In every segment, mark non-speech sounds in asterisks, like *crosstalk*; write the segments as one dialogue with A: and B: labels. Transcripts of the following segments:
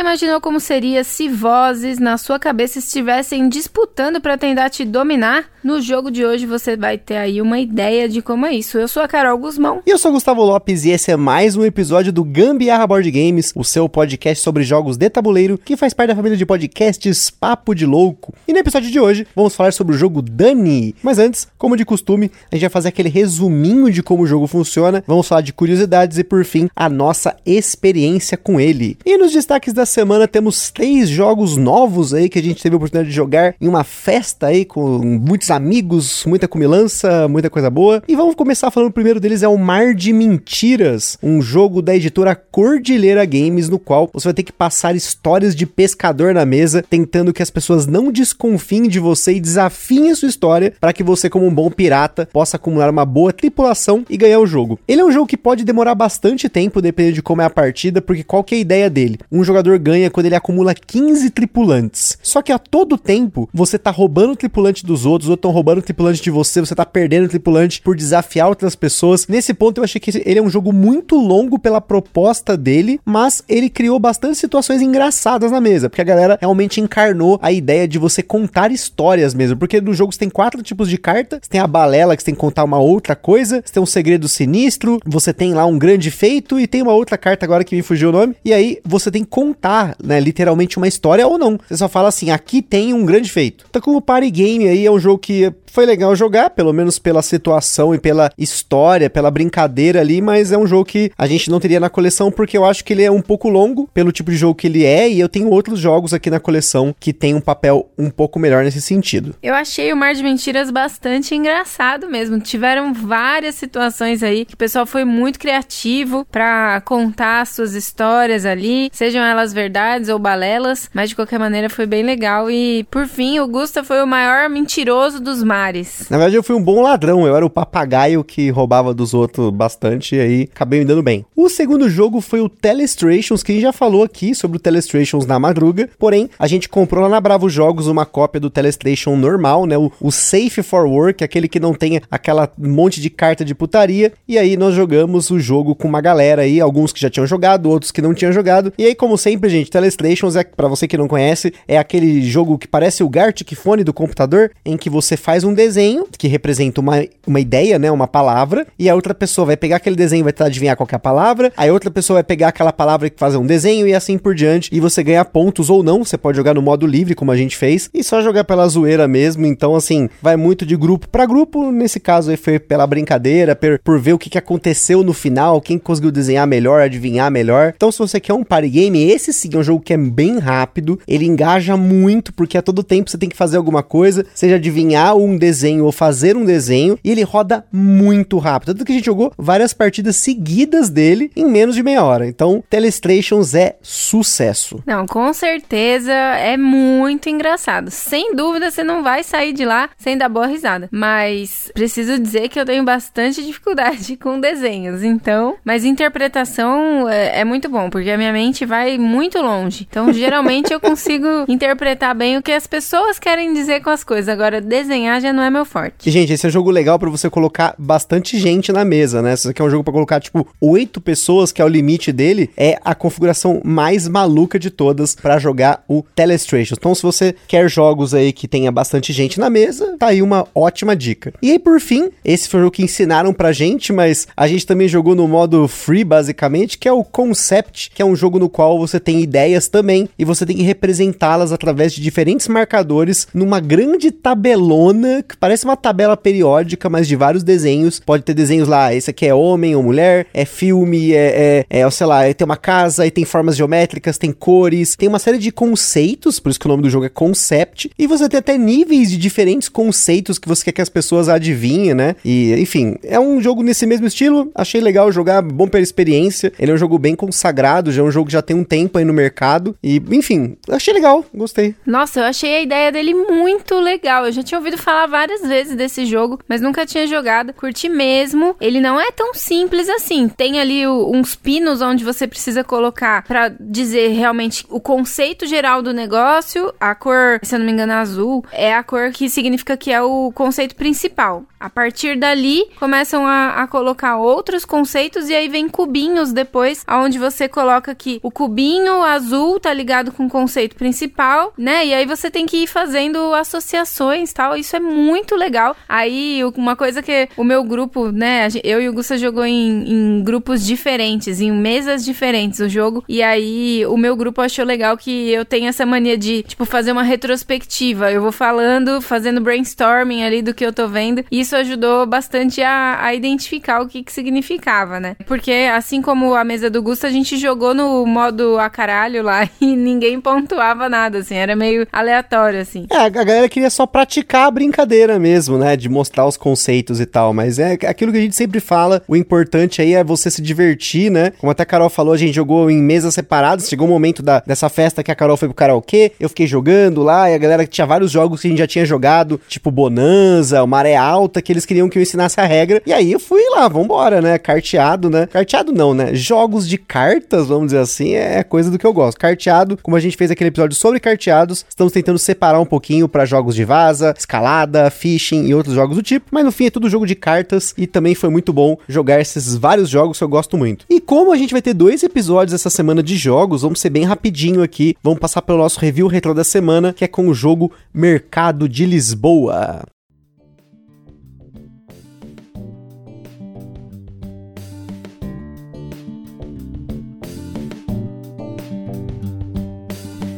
A: Imaginou como seria se vozes na sua cabeça estivessem disputando para tentar te dominar? No jogo de hoje você vai ter aí uma ideia de como é isso. Eu sou a Carol Guzmão.
B: E eu sou Gustavo Lopes e esse é mais um episódio do Gambiarra Board Games, o seu podcast sobre jogos de tabuleiro que faz parte da família de podcasts Papo de Louco. E no episódio de hoje vamos falar sobre o jogo Dani. Mas antes, como de costume, a gente vai fazer aquele resuminho de como o jogo funciona, vamos falar de curiosidades e por fim a nossa experiência com ele. E nos destaques da semana temos três jogos novos aí que a gente teve a oportunidade de jogar em uma festa aí com muitos amigos, muita comilança, muita coisa boa. E vamos começar falando o primeiro deles é o Mar de Mentiras, um jogo da editora Cordilheira Games no qual você vai ter que passar histórias de pescador na mesa, tentando que as pessoas não desconfiem de você e desafiem a sua história para que você como um bom pirata possa acumular uma boa tripulação e ganhar o jogo. Ele é um jogo que pode demorar bastante tempo dependendo de como é a partida, porque qual que é a ideia dele? um jogador ganha quando ele acumula 15 tripulantes. Só que a todo tempo você tá roubando o tripulante dos outros, outros estão roubando o tripulante de você, você tá perdendo o tripulante por desafiar outras pessoas. Nesse ponto eu achei que ele é um jogo muito longo pela proposta dele, mas ele criou bastante situações engraçadas na mesa, porque a galera realmente encarnou a ideia de você contar histórias mesmo, porque no jogo você tem quatro tipos de carta, você tem a balela que você tem que contar uma outra coisa, você tem um segredo sinistro, você tem lá um grande feito e tem uma outra carta agora que me fugiu o nome, e aí você tem que contar, né, literalmente uma história ou não. Você só fala assim, aqui tem um grande feito. Então como party game aí é um jogo que foi legal jogar, pelo menos pela situação e pela história, pela brincadeira ali, mas é um jogo que a gente não teria na coleção porque eu acho que ele é um pouco longo pelo tipo de jogo que ele é e eu tenho outros jogos aqui na coleção que tem um papel um pouco melhor nesse sentido.
A: Eu achei o Mar de Mentiras bastante engraçado mesmo. Tiveram várias situações aí que o pessoal foi muito criativo para contar suas histórias ali, sejam elas verdades ou balelas, mas de qualquer maneira foi bem legal e por fim o Gusta foi o maior mentiroso dos mares
B: na verdade, eu fui um bom ladrão. Eu era o papagaio que roubava dos outros bastante e aí acabei me dando bem. O segundo jogo foi o Telestrations, que a gente já falou aqui sobre o Telestrations na madruga. Porém, a gente comprou lá na Bravo Jogos uma cópia do Telestration normal, né? O, o Safe for Work, aquele que não tem aquela monte de carta de putaria. E aí nós jogamos o jogo com uma galera aí, alguns que já tinham jogado, outros que não tinham jogado. E aí, como sempre, gente, Telestrations é, para você que não conhece, é aquele jogo que parece o Gartic Phone do computador, em que você faz um um desenho que representa uma, uma ideia, né? Uma palavra, e a outra pessoa vai pegar aquele desenho e vai tentar adivinhar qual é a palavra, aí outra pessoa vai pegar aquela palavra e fazer um desenho e assim por diante, e você ganha pontos ou não, você pode jogar no modo livre, como a gente fez, e só jogar pela zoeira mesmo, então assim, vai muito de grupo para grupo, nesse caso aí foi pela brincadeira, por, por ver o que, que aconteceu no final, quem conseguiu desenhar melhor, adivinhar melhor. Então se você quer um party game, esse sim é um jogo que é bem rápido, ele engaja muito, porque a todo tempo você tem que fazer alguma coisa, seja adivinhar um desenho ou fazer um desenho, e ele roda muito rápido. Tanto que a gente jogou várias partidas seguidas dele em menos de meia hora. Então, Telestrations é sucesso.
A: Não, com certeza é muito engraçado. Sem dúvida, você não vai sair de lá sem dar boa risada. Mas preciso dizer que eu tenho bastante *laughs* dificuldade com desenhos. Então, mas interpretação é, é muito bom, porque a minha mente vai muito longe. Então, geralmente eu consigo *laughs* interpretar bem o que as pessoas querem dizer com as coisas. Agora, desenhar já não é meu forte.
B: E, gente, esse é um jogo legal para você colocar bastante gente na mesa, né? Se você quer um jogo para colocar, tipo, oito pessoas, que é o limite dele, é a configuração mais maluca de todas para jogar o Telestration. Então, se você quer jogos aí que tenha bastante gente na mesa, tá aí uma ótima dica. E aí, por fim, esse foi o jogo que ensinaram pra gente, mas a gente também jogou no modo free, basicamente, que é o Concept, que é um jogo no qual você tem ideias também e você tem que representá-las através de diferentes marcadores numa grande tabelona que parece uma tabela periódica, mas de vários desenhos. Pode ter desenhos lá, esse aqui é homem ou mulher, é filme, é, é, é sei lá, é, tem uma casa, e tem formas geométricas, tem cores, tem uma série de conceitos, por isso que o nome do jogo é Concept, e você tem até níveis de diferentes conceitos que você quer que as pessoas adivinhem, né? E, enfim, é um jogo nesse mesmo estilo, achei legal jogar, bom pela experiência, ele é um jogo bem consagrado, já é um jogo que já tem um tempo no mercado. E, enfim, achei legal, gostei.
A: Nossa, eu achei a ideia dele muito legal. Eu já tinha ouvido falar várias vezes desse jogo, mas nunca tinha jogado. Curti mesmo. Ele não é tão simples assim. Tem ali o, uns pinos onde você precisa colocar para dizer realmente o conceito geral do negócio. A cor, se eu não me engano, azul, é a cor que significa que é o conceito principal. A partir dali, começam a, a, colocar outros conceitos e aí vem cubinhos depois, aonde você coloca que o cubinho azul tá ligado com o conceito principal, né? E aí você tem que ir fazendo associações tal. Isso é muito legal. Aí, uma coisa que o meu grupo, né? Eu e o Gusta jogou em, em grupos diferentes, em mesas diferentes o jogo. E aí, o meu grupo achou legal que eu tenho essa mania de, tipo, fazer uma retrospectiva. Eu vou falando, fazendo brainstorming ali do que eu tô vendo. E isso ajudou bastante a, a identificar o que, que significava, né? Porque assim como a mesa do Gusto, a gente jogou no modo a caralho lá *laughs* e ninguém pontuava nada, assim, era meio aleatório, assim.
B: É, a galera queria só praticar a brincadeira mesmo, né? De mostrar os conceitos e tal, mas é aquilo que a gente sempre fala, o importante aí é você se divertir, né? Como até a Carol falou, a gente jogou em mesas separadas, chegou o um momento da, dessa festa que a Carol foi pro karaokê, eu fiquei jogando lá e a galera tinha vários jogos que a gente já tinha jogado, tipo Bonanza, o Maré Alta, que eles queriam que eu ensinasse a regra. E aí eu fui lá, vambora, né? Carteado, né? Carteado não, né? Jogos de cartas, vamos dizer assim, é coisa do que eu gosto. Carteado, como a gente fez aquele episódio sobre carteados, estamos tentando separar um pouquinho para jogos de vaza, escalada, fishing e outros jogos do tipo. Mas no fim é tudo jogo de cartas e também foi muito bom jogar esses vários jogos que eu gosto muito. E como a gente vai ter dois episódios essa semana de jogos, vamos ser bem rapidinho aqui. Vamos passar pelo nosso review retro da semana, que é com o jogo Mercado de Lisboa.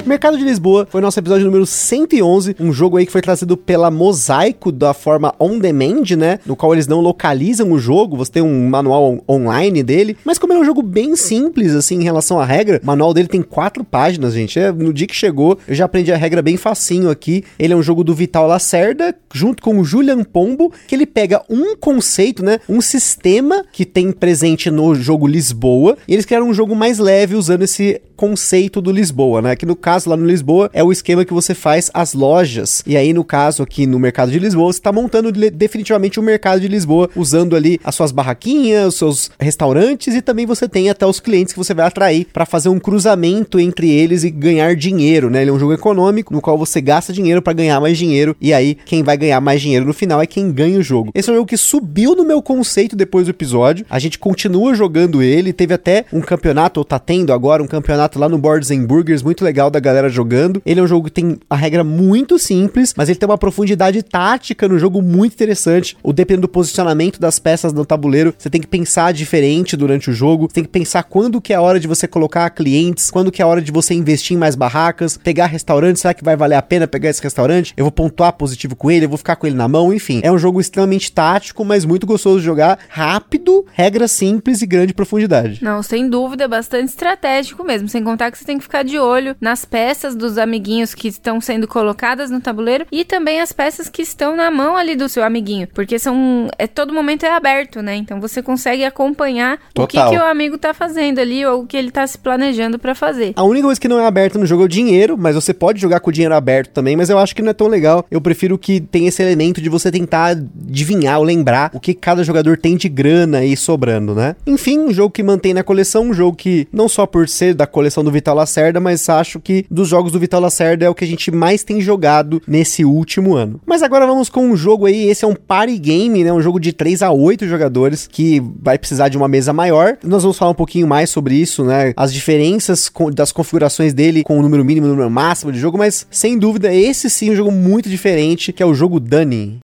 B: Mercado de Lisboa foi nosso episódio número 111, um jogo aí que foi trazido pela Mosaico da forma on demand, né? No qual eles não localizam o jogo, você tem um manual on online dele, mas como é um jogo bem simples, assim, em relação à regra, o manual dele tem quatro páginas, gente. É, no dia que chegou, eu já aprendi a regra bem facinho aqui. Ele é um jogo do Vital Lacerda, junto com o Julian Pombo, que ele pega um conceito, né? Um sistema que tem presente no jogo Lisboa, e eles criaram um jogo mais leve usando esse conceito do Lisboa, né? Que no caso lá no Lisboa é o esquema que você faz as lojas. E aí no caso aqui no mercado de Lisboa, você está montando definitivamente o mercado de Lisboa, usando ali as suas barraquinhas, os seus restaurantes e também você tem até os clientes que você vai atrair para fazer um cruzamento entre eles e ganhar dinheiro, né? Ele é um jogo econômico no qual você gasta dinheiro para ganhar mais dinheiro e aí quem vai ganhar mais dinheiro no final é quem ganha o jogo. Esse é um jogo que subiu no meu conceito depois do episódio. A gente continua jogando ele, teve até um campeonato ou tá tendo agora um campeonato campeonato lá no Boards and Burgers, muito legal da galera jogando. Ele é um jogo que tem a regra muito simples, mas ele tem uma profundidade tática no jogo muito interessante. O dependendo do posicionamento das peças no tabuleiro, você tem que pensar diferente durante o jogo, você tem que pensar quando que é a hora de você colocar clientes, quando que é a hora de você investir em mais barracas, pegar restaurantes, será que vai valer a pena pegar esse restaurante? Eu vou pontuar positivo com ele, eu vou ficar com ele na mão, enfim. É um jogo extremamente tático, mas muito gostoso de jogar, rápido, regra simples e grande profundidade.
A: Não, sem dúvida, bastante estratégico mesmo, sem contar que você tem que ficar de olho nas peças dos amiguinhos que estão sendo colocadas no tabuleiro e também as peças que estão na mão ali do seu amiguinho, porque são é todo momento é aberto, né? Então você consegue acompanhar Total. o que, que o amigo tá fazendo ali ou o que ele tá se planejando para fazer.
B: A única coisa que não é aberta no jogo é o dinheiro, mas você pode jogar com o dinheiro aberto também, mas eu acho que não é tão legal. Eu prefiro que tenha esse elemento de você tentar adivinhar ou lembrar o que cada jogador tem de grana aí sobrando, né? Enfim, um jogo que mantém na coleção, um jogo que não só por ser da coleção do Vital Lacerda, mas acho que dos jogos do Vital Lacerda é o que a gente mais tem jogado nesse último ano. Mas agora vamos com um jogo aí, esse é um party game, né? Um jogo de 3 a 8 jogadores que vai precisar de uma mesa maior. Nós vamos falar um pouquinho mais sobre isso, né? As diferenças das configurações dele com o número mínimo e o número máximo de jogo, mas sem dúvida esse sim é um jogo muito diferente, que é o jogo Dunny.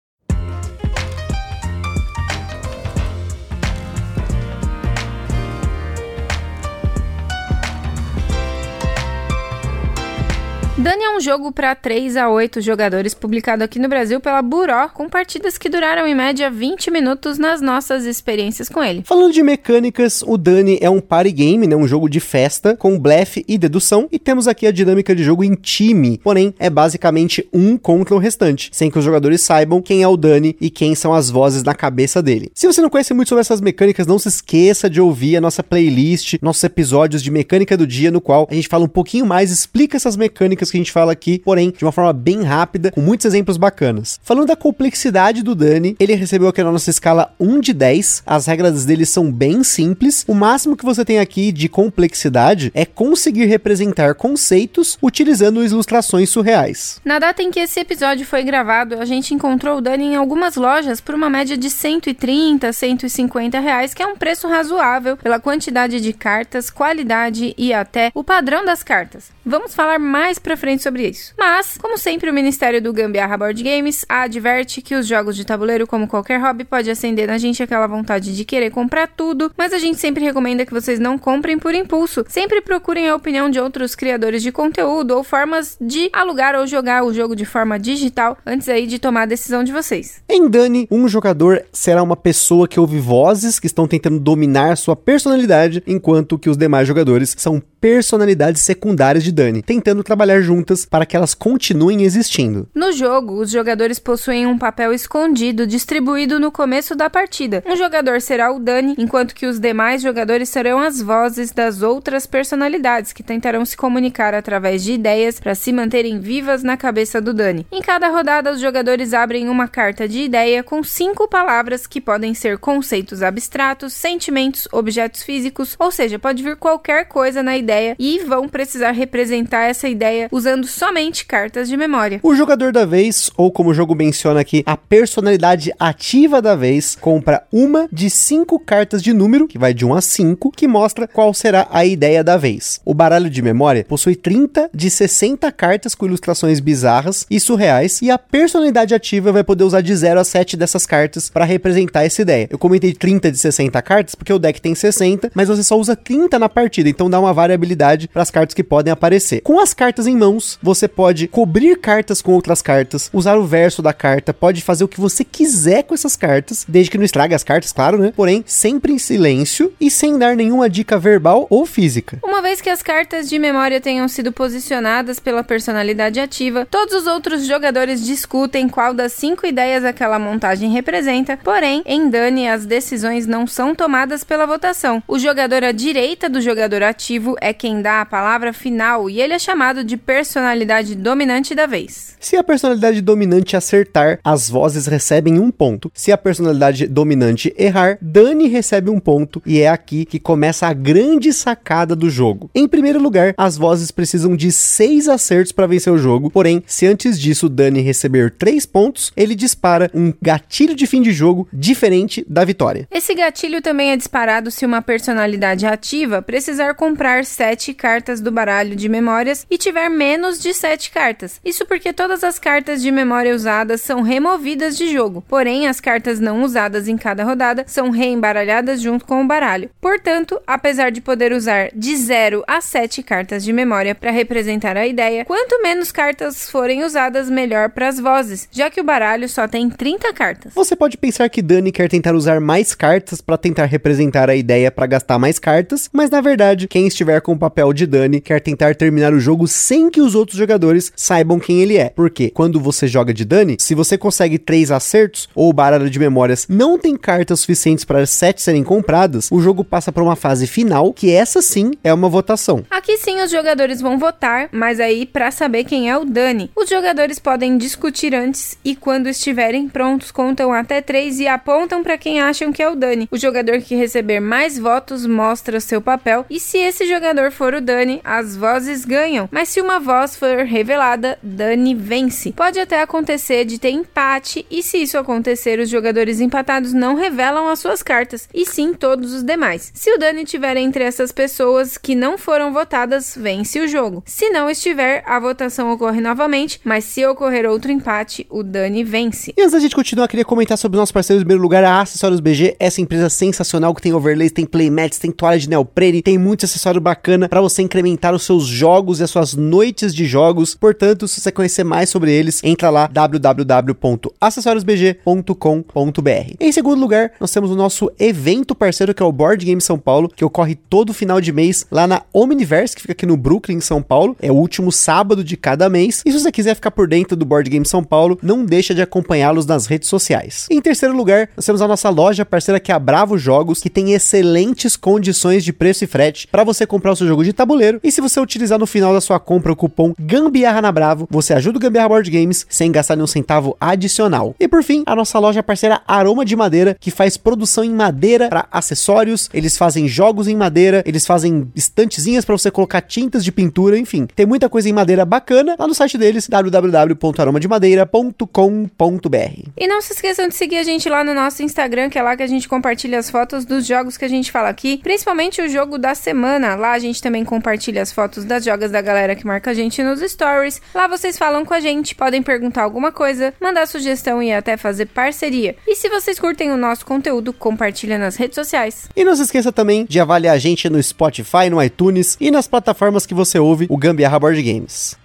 A: Dani é um jogo para 3 a 8 jogadores publicado aqui no Brasil pela Buró, com partidas que duraram em média 20 minutos nas nossas experiências com ele.
B: Falando de mecânicas, o Dani é um party game, né, um jogo de festa com blefe e dedução, e temos aqui a dinâmica de jogo em time, porém é basicamente um contra o restante, sem que os jogadores saibam quem é o Dani e quem são as vozes na cabeça dele. Se você não conhece muito sobre essas mecânicas, não se esqueça de ouvir a nossa playlist, nossos episódios de mecânica do dia, no qual a gente fala um pouquinho mais, explica essas mecânicas que a gente fala aqui, porém de uma forma bem rápida, com muitos exemplos bacanas. Falando da complexidade do Dani, ele recebeu aqui na nossa escala 1 de 10. As regras dele são bem simples. O máximo que você tem aqui de complexidade é conseguir representar conceitos utilizando ilustrações surreais.
A: Na data em que esse episódio foi gravado, a gente encontrou o Dani em algumas lojas por uma média de 130, 150 reais, que é um preço razoável pela quantidade de cartas, qualidade e até o padrão das cartas. Vamos falar mais pra frente sobre isso. Mas, como sempre, o Ministério do Gambiarra Board Games adverte que os jogos de tabuleiro, como qualquer hobby, pode acender na gente aquela vontade de querer comprar tudo, mas a gente sempre recomenda que vocês não comprem por impulso. Sempre procurem a opinião de outros criadores de conteúdo ou formas de alugar ou jogar o jogo de forma digital antes aí de tomar a decisão de vocês.
B: Em Dani, um jogador será uma pessoa que ouve vozes que estão tentando dominar sua personalidade, enquanto que os demais jogadores são personalidades secundárias de Dani, tentando trabalhar juntas para que elas continuem existindo.
A: No jogo, os jogadores possuem um papel escondido distribuído no começo da partida. Um jogador será o Dani, enquanto que os demais jogadores serão as vozes das outras personalidades que tentarão se comunicar através de ideias para se manterem vivas na cabeça do Dani. Em cada rodada, os jogadores abrem uma carta de ideia com cinco palavras que podem ser conceitos abstratos, sentimentos, objetos físicos, ou seja, pode vir qualquer coisa na ideia e vão precisar representar essa ideia usando somente cartas de memória.
B: O jogador da vez, ou como o jogo menciona aqui, a personalidade ativa da vez, compra uma de cinco cartas de número, que vai de 1 a 5, que mostra qual será a ideia da vez. O baralho de memória possui 30 de 60 cartas com ilustrações bizarras e surreais, e a personalidade ativa vai poder usar de 0 a 7 dessas cartas para representar essa ideia. Eu comentei 30 de 60 cartas porque o deck tem 60, mas você só usa 30 na partida, então dá uma variabilidade habilidade para as cartas que podem aparecer. Com as cartas em mãos, você pode cobrir cartas com outras cartas, usar o verso da carta, pode fazer o que você quiser com essas cartas, desde que não estrague as cartas, claro, né? Porém, sempre em silêncio e sem dar nenhuma dica verbal ou física.
A: Uma vez que as cartas de memória tenham sido posicionadas pela personalidade ativa, todos os outros jogadores discutem qual das cinco ideias aquela montagem representa, porém, em Dani as decisões não são tomadas pela votação. O jogador à direita do jogador ativo é quem dá a palavra final e ele é chamado de personalidade dominante da vez.
B: Se a personalidade dominante acertar, as vozes recebem um ponto. Se a personalidade dominante errar, Dani recebe um ponto e é aqui que começa a grande sacada do jogo. Em primeiro lugar, as vozes precisam de seis acertos para vencer o jogo, porém, se antes disso Dani receber três pontos, ele dispara um gatilho de fim de jogo diferente da vitória.
A: Esse gatilho também é disparado se uma personalidade ativa precisar comprar sete cartas do baralho de memórias e tiver menos de sete cartas. Isso porque todas as cartas de memória usadas são removidas de jogo, porém as cartas não usadas em cada rodada são reembaralhadas junto com o baralho. Portanto, apesar de poder usar de 0 a 7 cartas de memória para representar a ideia, quanto menos cartas forem usadas, melhor para as vozes, já que o baralho só tem 30 cartas.
B: Você pode pensar que Dani quer tentar usar mais cartas para tentar representar a ideia para gastar mais cartas, mas na verdade, quem estiver com o papel de Dani quer tentar terminar o jogo sem que os outros jogadores saibam quem ele é. Porque quando você joga de Dani, se você consegue três acertos ou baralho de memórias não tem cartas suficientes para sete serem compradas, o jogo passa para uma fase final, que essa sim é uma votação.
A: Aqui sim os jogadores vão votar, mas aí para saber quem é o Dani. Os jogadores podem discutir antes e quando estiverem prontos contam até três e apontam para quem acham que é o Dani. O jogador que receber mais votos mostra seu papel e se esse jogador for o Dani, as vozes ganham, mas se uma voz for revelada, Dani vence. Pode até acontecer de ter empate e se isso acontecer, os jogadores empatados não revelam as suas cartas, e sim todos os demais. Se o Dani estiver entre essas pessoas que não foram votadas, vence o jogo. Se não estiver, a votação ocorre novamente, mas se ocorrer outro empate, o Dani vence.
B: E antes da gente continuar, queria comentar sobre os nossos parceiros. Em primeiro lugar, a Acessórios BG, essa empresa sensacional que tem overlays, tem playmats, tem toalha de neoprene, tem muitos acessórios bacanas bacana para você incrementar os seus jogos e as suas noites de jogos. Portanto, se você conhecer mais sobre eles, entra lá www.acessoriosbg.com.br. Em segundo lugar, nós temos o nosso evento parceiro que é o Board Game São Paulo, que ocorre todo final de mês lá na Omniverse, que fica aqui no Brooklyn, São Paulo. É o último sábado de cada mês. E se você quiser ficar por dentro do Board Game São Paulo, não deixa de acompanhá-los nas redes sociais. Em terceiro lugar, nós temos a nossa loja parceira que é a Bravo Jogos, que tem excelentes condições de preço e frete para você comprar o seu jogo de tabuleiro. E se você utilizar no final da sua compra o cupom Gambiarra na Bravo, você ajuda o Gambiarra Board Games sem gastar nenhum centavo adicional. E por fim, a nossa loja parceira Aroma de Madeira, que faz produção em madeira para acessórios, eles fazem jogos em madeira, eles fazem estantezinhas para você colocar tintas de pintura, enfim. Tem muita coisa em madeira bacana lá no site deles, www.aromademadeira.com.br.
A: E não se esqueçam de seguir a gente lá no nosso Instagram, que é lá que a gente compartilha as fotos dos jogos que a gente fala aqui, principalmente o jogo da semana. Lá gente também compartilha as fotos das jogas da galera que marca a gente nos stories. Lá vocês falam com a gente, podem perguntar alguma coisa, mandar sugestão e até fazer parceria. E se vocês curtem o nosso conteúdo, compartilha nas redes sociais.
B: E não se esqueça também de avaliar a gente no Spotify, no iTunes e nas plataformas que você ouve o Gambiarra Board Games.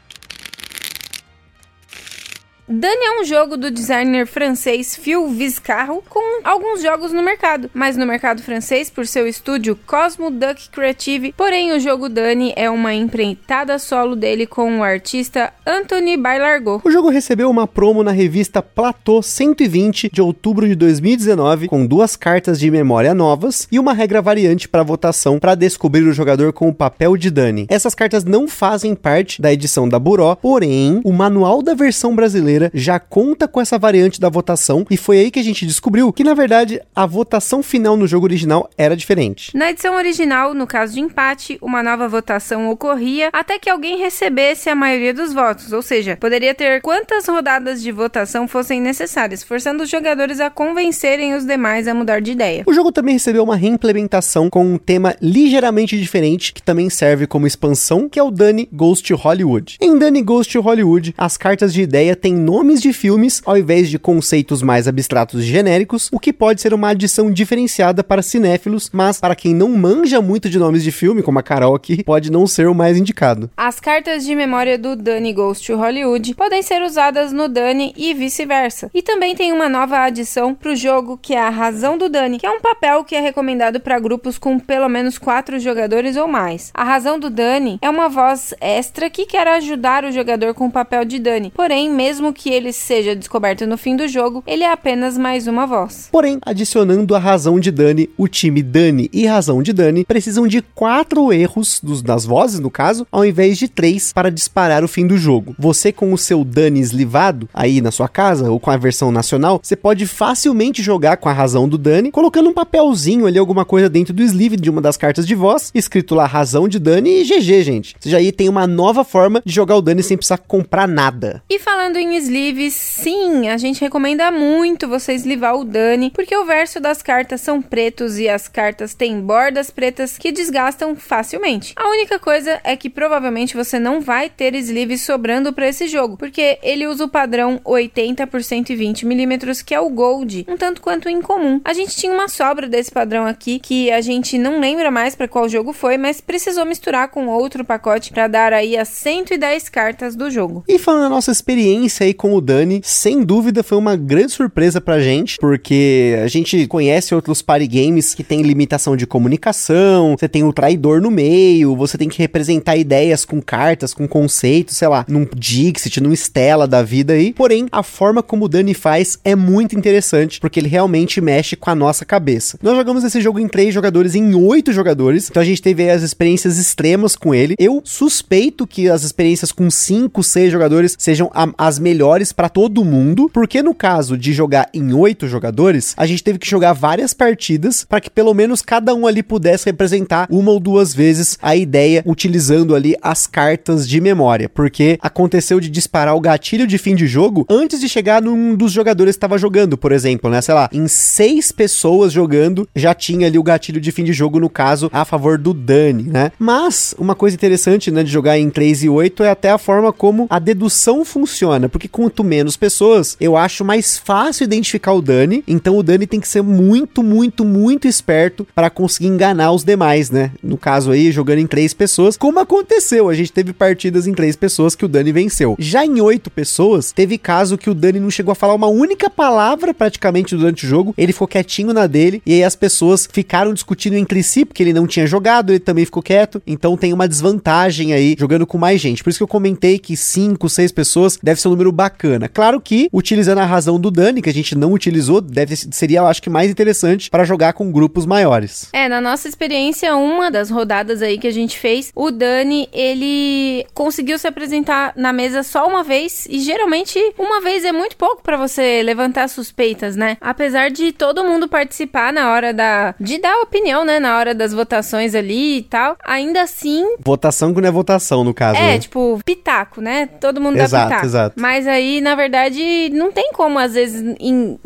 A: Dani é um jogo do designer francês Phil Viscarro com alguns jogos no mercado, mas no mercado francês por seu estúdio Cosmo Duck Creative. Porém, o jogo Dani é uma empreitada solo dele com o artista Anthony Bailargot.
B: O jogo recebeu uma promo na revista Platô 120 de outubro de 2019, com duas cartas de memória novas e uma regra variante para votação para descobrir o jogador com o papel de Dani. Essas cartas não fazem parte da edição da Buró, porém, o manual da versão brasileira já conta com essa variante da votação e foi aí que a gente descobriu que na verdade a votação final no jogo original era diferente.
A: Na edição original, no caso de empate, uma nova votação ocorria até que alguém recebesse a maioria dos votos, ou seja, poderia ter quantas rodadas de votação fossem necessárias, forçando os jogadores a convencerem os demais a mudar de ideia.
B: O jogo também recebeu uma reimplementação com um tema ligeiramente diferente que também serve como expansão, que é o Dani Ghost Hollywood. Em Dani Ghost Hollywood, as cartas de ideia têm nomes de filmes ao invés de conceitos mais abstratos e genéricos, o que pode ser uma adição diferenciada para cinéfilos, mas para quem não manja muito de nomes de filme, como a Carol aqui, pode não ser o mais indicado.
A: As cartas de memória do Dani Goes to Hollywood podem ser usadas no Dani e vice-versa. E também tem uma nova adição para o jogo que é a Razão do Dani, que é um papel que é recomendado para grupos com pelo menos quatro jogadores ou mais. A Razão do Dani é uma voz extra que quer ajudar o jogador com o papel de Dani, porém, mesmo que ele seja descoberto no fim do jogo, ele é apenas mais uma voz.
B: Porém, adicionando a razão de Dani, o time Dani e razão de Dani precisam de quatro erros dos, das vozes, no caso, ao invés de três para disparar o fim do jogo. Você com o seu Dani eslivado aí na sua casa ou com a versão nacional, você pode facilmente jogar com a razão do Dani, colocando um papelzinho ali, alguma coisa dentro do sleeve de uma das cartas de voz, escrito lá razão de Dani e GG, gente. Você já aí tem uma nova forma de jogar o Dani sem precisar comprar nada.
A: E falando em sleeves, sim, a gente recomenda muito você eslivar o Dani, porque o verso das cartas são pretos e as cartas têm bordas pretas que desgastam facilmente. A única coisa é que provavelmente você não vai ter sleeves sobrando para esse jogo, porque ele usa o padrão 80 por 120 milímetros, que é o Gold, um tanto quanto incomum. A gente tinha uma sobra desse padrão aqui que a gente não lembra mais para qual jogo foi, mas precisou misturar com outro pacote para dar aí as 110 cartas do jogo.
B: E falando da nossa experiência aí com o Dani, sem dúvida foi uma grande surpresa pra gente, porque a gente conhece outros party games que tem limitação de comunicação, você tem o traidor no meio, você tem que representar ideias com cartas, com conceitos, sei lá, num Dixit, num Stella da vida aí. Porém, a forma como o Dani faz é muito interessante, porque ele realmente mexe com a nossa cabeça. Nós jogamos esse jogo em três jogadores, em oito jogadores, então a gente teve as experiências extremas com ele. Eu suspeito que as experiências com cinco, seis jogadores sejam a, as melhores para todo mundo, porque no caso de jogar em oito jogadores, a gente teve que jogar várias partidas para que pelo menos cada um ali pudesse representar uma ou duas vezes a ideia utilizando ali as cartas de memória, porque aconteceu de disparar o gatilho de fim de jogo antes de chegar num dos jogadores que estava jogando, por exemplo, né? Sei lá, em seis pessoas jogando já tinha ali o gatilho de fim de jogo, no caso, a favor do Dani, né? Mas uma coisa interessante, né, de jogar em 3 e 8 é até a forma como a dedução funciona, porque que quanto menos pessoas, eu acho mais fácil identificar o Dani. Então o Dani tem que ser muito, muito, muito esperto para conseguir enganar os demais, né? No caso aí, jogando em três pessoas, como aconteceu. A gente teve partidas em três pessoas que o Dani venceu. Já em oito pessoas, teve caso que o Dani não chegou a falar uma única palavra praticamente durante o jogo. Ele ficou quietinho na dele e aí as pessoas ficaram discutindo entre si porque ele não tinha jogado, ele também ficou quieto. Então tem uma desvantagem aí jogando com mais gente. Por isso que eu comentei que cinco, seis pessoas deve ser um número bacana. Claro que utilizando a razão do Dani, que a gente não utilizou, deve seria, eu acho que mais interessante para jogar com grupos maiores.
A: É, na nossa experiência, uma das rodadas aí que a gente fez, o Dani, ele conseguiu se apresentar na mesa só uma vez e geralmente uma vez é muito pouco para você levantar suspeitas, né? Apesar de todo mundo participar na hora da de dar opinião, né, na hora das votações ali e tal, ainda assim,
B: votação que não é votação no caso.
A: É, né? tipo, pitaco, né? Todo mundo
B: exato,
A: dá pitaco.
B: Exato.
A: Mas aí, na verdade, não tem como às vezes em,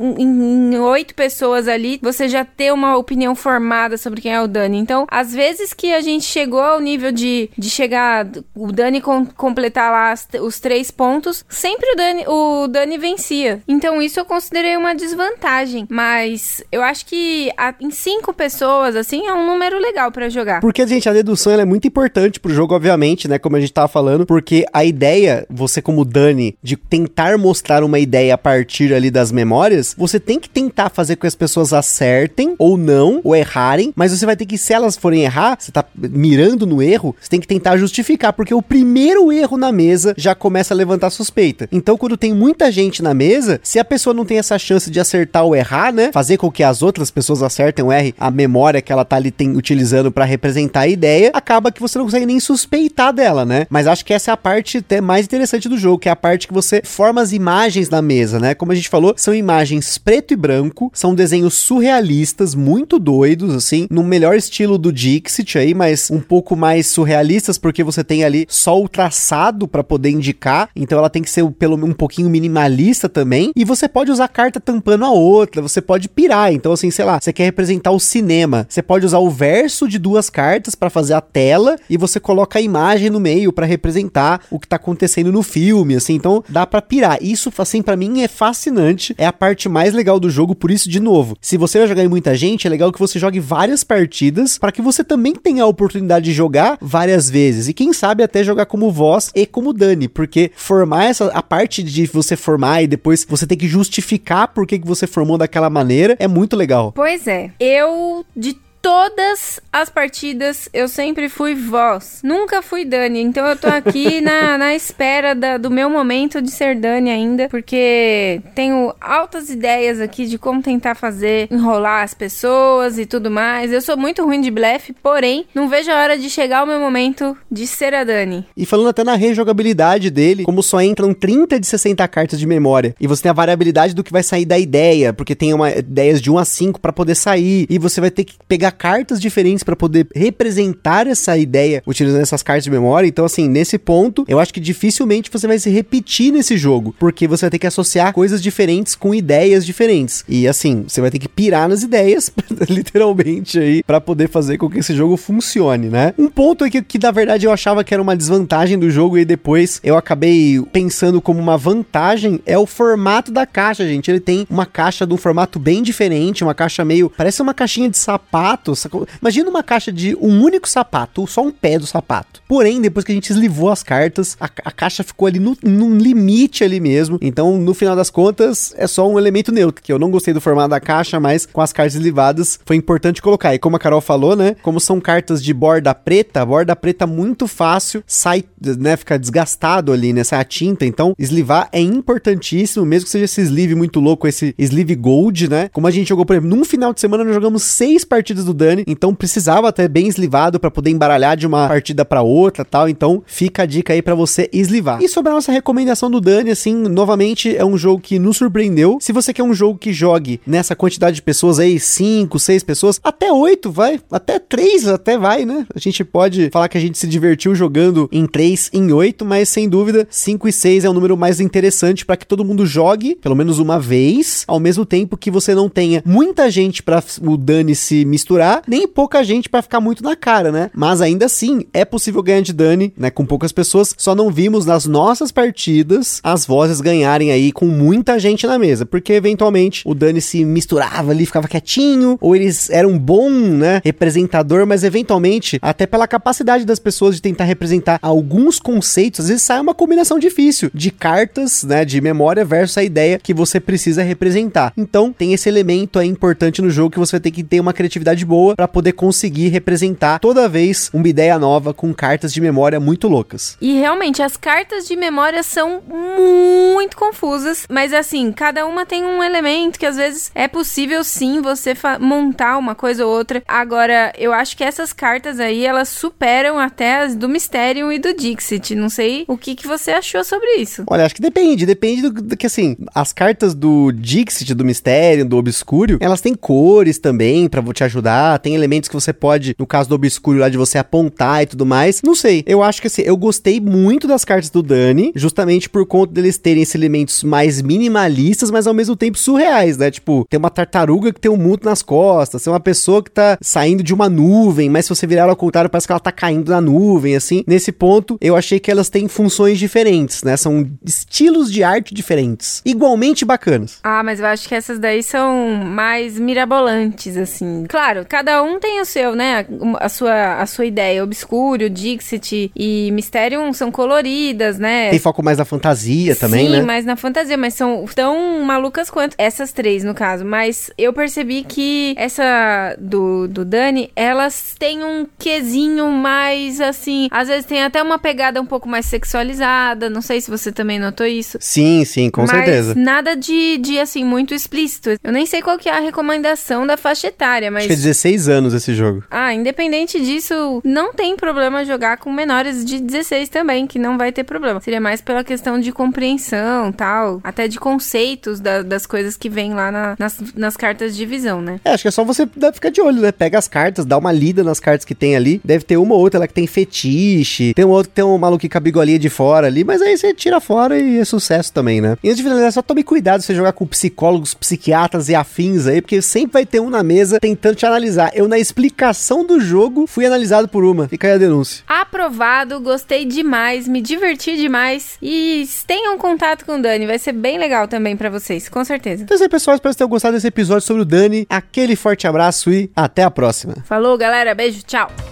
A: oito pessoas ali você já ter uma opinião formada sobre quem é o Dani. Então, às vezes que a gente chegou ao nível de, de chegar, o Dani com, completar lá as, os três pontos, sempre o Dani, o Dani vencia. Então, isso eu considerei uma desvantagem. Mas eu acho que a, em cinco pessoas, assim, é um número legal para jogar.
B: Porque, gente, a dedução é muito importante pro jogo, obviamente, né? Como a gente tava falando, porque a ideia, você como Dani, de tentar mostrar uma ideia a partir ali das memórias, você tem que tentar fazer com que as pessoas acertem ou não, ou errarem, mas você vai ter que, se elas forem errar, você tá mirando no erro, você tem que tentar justificar, porque o primeiro erro na mesa já começa a levantar suspeita. Então, quando tem muita gente na mesa, se a pessoa não tem essa chance de acertar ou errar, né? Fazer com que as outras pessoas acertem ou errem a memória que ela tá ali tem, utilizando para representar a ideia, acaba que você não consegue nem suspeitar dela, né? Mas acho que essa é a parte até mais interessante do jogo, que é a parte que você forma as imagens na mesa, né? Como a gente falou, são imagens preto e branco, são desenhos surrealistas, muito doidos, assim, no melhor estilo do Dixit aí, mas um pouco mais surrealistas, porque você tem ali só o traçado para poder indicar, então ela tem que ser pelo um pouquinho minimalista também, e você pode usar carta tampando a outra, você pode pirar, então assim, sei lá, você quer representar o cinema, você pode usar o verso de duas cartas para fazer a tela e você coloca a imagem no meio para representar o que tá acontecendo no filme, assim, então dá para pirar. Isso assim para mim é fascinante, é a parte mais legal do jogo, por isso de novo, se você vai jogar em muita gente, é legal que você jogue várias partidas para que você também tenha a oportunidade de jogar várias vezes e quem sabe até jogar como voz e como Dani, porque formar essa a parte de você formar e depois você ter que justificar por que, que você formou daquela maneira é muito legal.
A: Pois é. Eu de todas as partidas eu sempre fui voz. Nunca fui Dani. Então eu tô aqui *laughs* na, na espera da, do meu momento de ser Dani ainda. Porque tenho altas ideias aqui de como tentar fazer, enrolar as pessoas e tudo mais. Eu sou muito ruim de blefe, porém, não vejo a hora de chegar o meu momento de ser a Dani.
B: E falando até na rejogabilidade dele, como só entram 30 de 60 cartas de memória, e você tem a variabilidade do que vai sair da ideia, porque tem uma, ideias de 1 a 5 para poder sair, e você vai ter que pegar cartas diferentes para poder representar essa ideia utilizando essas cartas de memória. Então, assim, nesse ponto, eu acho que dificilmente você vai se repetir nesse jogo, porque você vai ter que associar coisas diferentes com ideias diferentes. E assim, você vai ter que pirar nas ideias, *laughs* literalmente aí, para poder fazer com que esse jogo funcione, né? Um ponto aqui que na verdade eu achava que era uma desvantagem do jogo e depois eu acabei pensando como uma vantagem é o formato da caixa, gente. Ele tem uma caixa de um formato bem diferente, uma caixa meio, parece uma caixinha de sapato sapato. Imagina uma caixa de um único sapato, só um pé do sapato. Porém, depois que a gente eslivou as cartas, a, a caixa ficou ali no, num limite ali mesmo. Então, no final das contas, é só um elemento neutro, que eu não gostei do formato da caixa, mas com as cartas eslivadas foi importante colocar. E como a Carol falou, né? Como são cartas de borda preta, borda preta muito fácil, sai, né? Fica desgastado ali, né? Sai a tinta. Então, eslivar é importantíssimo, mesmo que seja esse sleeve muito louco, esse sleeve gold, né? Como a gente jogou, por exemplo, num final de semana nós jogamos seis partidas do Dani, então precisava até bem eslivado para poder embaralhar de uma partida para outra, tal. Então fica a dica aí para você eslivar. E sobre a nossa recomendação do Dani, assim, novamente é um jogo que nos surpreendeu. Se você quer um jogo que jogue nessa quantidade de pessoas aí, 5, 6 pessoas, até 8 vai, até 3 até vai, né? A gente pode falar que a gente se divertiu jogando em 3, em 8, mas sem dúvida 5 e 6 é o número mais interessante para que todo mundo jogue pelo menos uma vez, ao mesmo tempo que você não tenha muita gente para o Dani se misturar segurar nem pouca gente para ficar muito na cara, né? Mas ainda assim, é possível ganhar de Dani, né? Com poucas pessoas. Só não vimos nas nossas partidas as vozes ganharem aí com muita gente na mesa, porque eventualmente o Dani se misturava ali, ficava quietinho, ou eles eram um bom, né, representador, mas eventualmente, até pela capacidade das pessoas de tentar representar alguns conceitos, às vezes sai uma combinação difícil de cartas, né, de memória versus a ideia que você precisa representar. Então, tem esse elemento aí importante no jogo que você ter que ter uma criatividade boa para poder conseguir representar toda vez uma ideia nova com cartas de memória muito loucas.
A: E realmente, as cartas de memória são muito confusas, mas assim, cada uma tem um elemento que às vezes é possível sim você montar uma coisa ou outra. Agora, eu acho que essas cartas aí, elas superam até as do Mysterium e do Dixit. Não sei o que, que você achou sobre isso.
B: Olha, acho que depende. Depende do, do que, assim, as cartas do Dixit, do Mysterium, do Obscuro, elas têm cores também para te ajudar. Tem elementos que você pode, no caso do Obscuro lá, de você apontar e tudo mais. Não sei. Eu acho que assim, eu gostei muito das cartas do Dani, justamente por conta deles terem esses elementos mais minimalistas, mas ao mesmo tempo surreais, né? Tipo, tem uma tartaruga que tem um muto nas costas, tem uma pessoa que tá saindo de uma nuvem, mas se você virar ela ao contrário, parece que ela tá caindo na nuvem, assim. Nesse ponto, eu achei que elas têm funções diferentes, né? São estilos de arte diferentes, igualmente bacanas.
A: Ah, mas eu acho que essas daí são mais mirabolantes, assim. Claro, cada um tem o seu, né? A sua, a sua ideia. Obscuro, Dixit e Mysterium são coloridas, né?
B: Tem foco mais na fantasia também,
A: Sim,
B: né?
A: mais na fantasia, mas são tão malucas quanto essas três, no caso. Mas eu percebi que essa do, do Dani, elas têm um quesinho mais, assim... Às vezes tem até uma pegada um pouco mais sexualizada. Não sei se você também notou isso.
B: Sim, sim, com
A: mas
B: certeza.
A: nada de, de, assim, muito explícito. Eu nem sei qual que é a recomendação da faixa etária, mas...
B: Acho que é 16 anos esse jogo.
A: Ah, independente disso, não tem problema jogar com menores de 16 também, que não vai ter problema. Seria mais pela questão de compreensão, tal, até de conceitos da, das coisas que vem lá na, nas, nas cartas de visão, né?
B: É, acho que é só você ficar de olho, né? Pega as cartas, dá uma lida nas cartas que tem ali. Deve ter uma ou outra lá que tem fetiche, tem um outro que tem um maluquinho com a bigolinha de fora ali, mas aí você tira fora e é sucesso também, né? E antes de finalizar, só tome cuidado se você jogar com psicólogos, psiquiatras e afins aí, porque sempre vai ter um na mesa tentando te analisar. Eu, na explicação do jogo, fui analisado por uma. Fica aí a denúncia.
A: Aprovado, gostei demais, me diverti demais e tenham contato com o Dani, vai ser bem legal também para vocês, com certeza.
B: Então é isso aí, pessoal, espero que tenham gostado desse episódio sobre o Dani. Aquele forte abraço e até a próxima.
A: Falou, galera, beijo, tchau.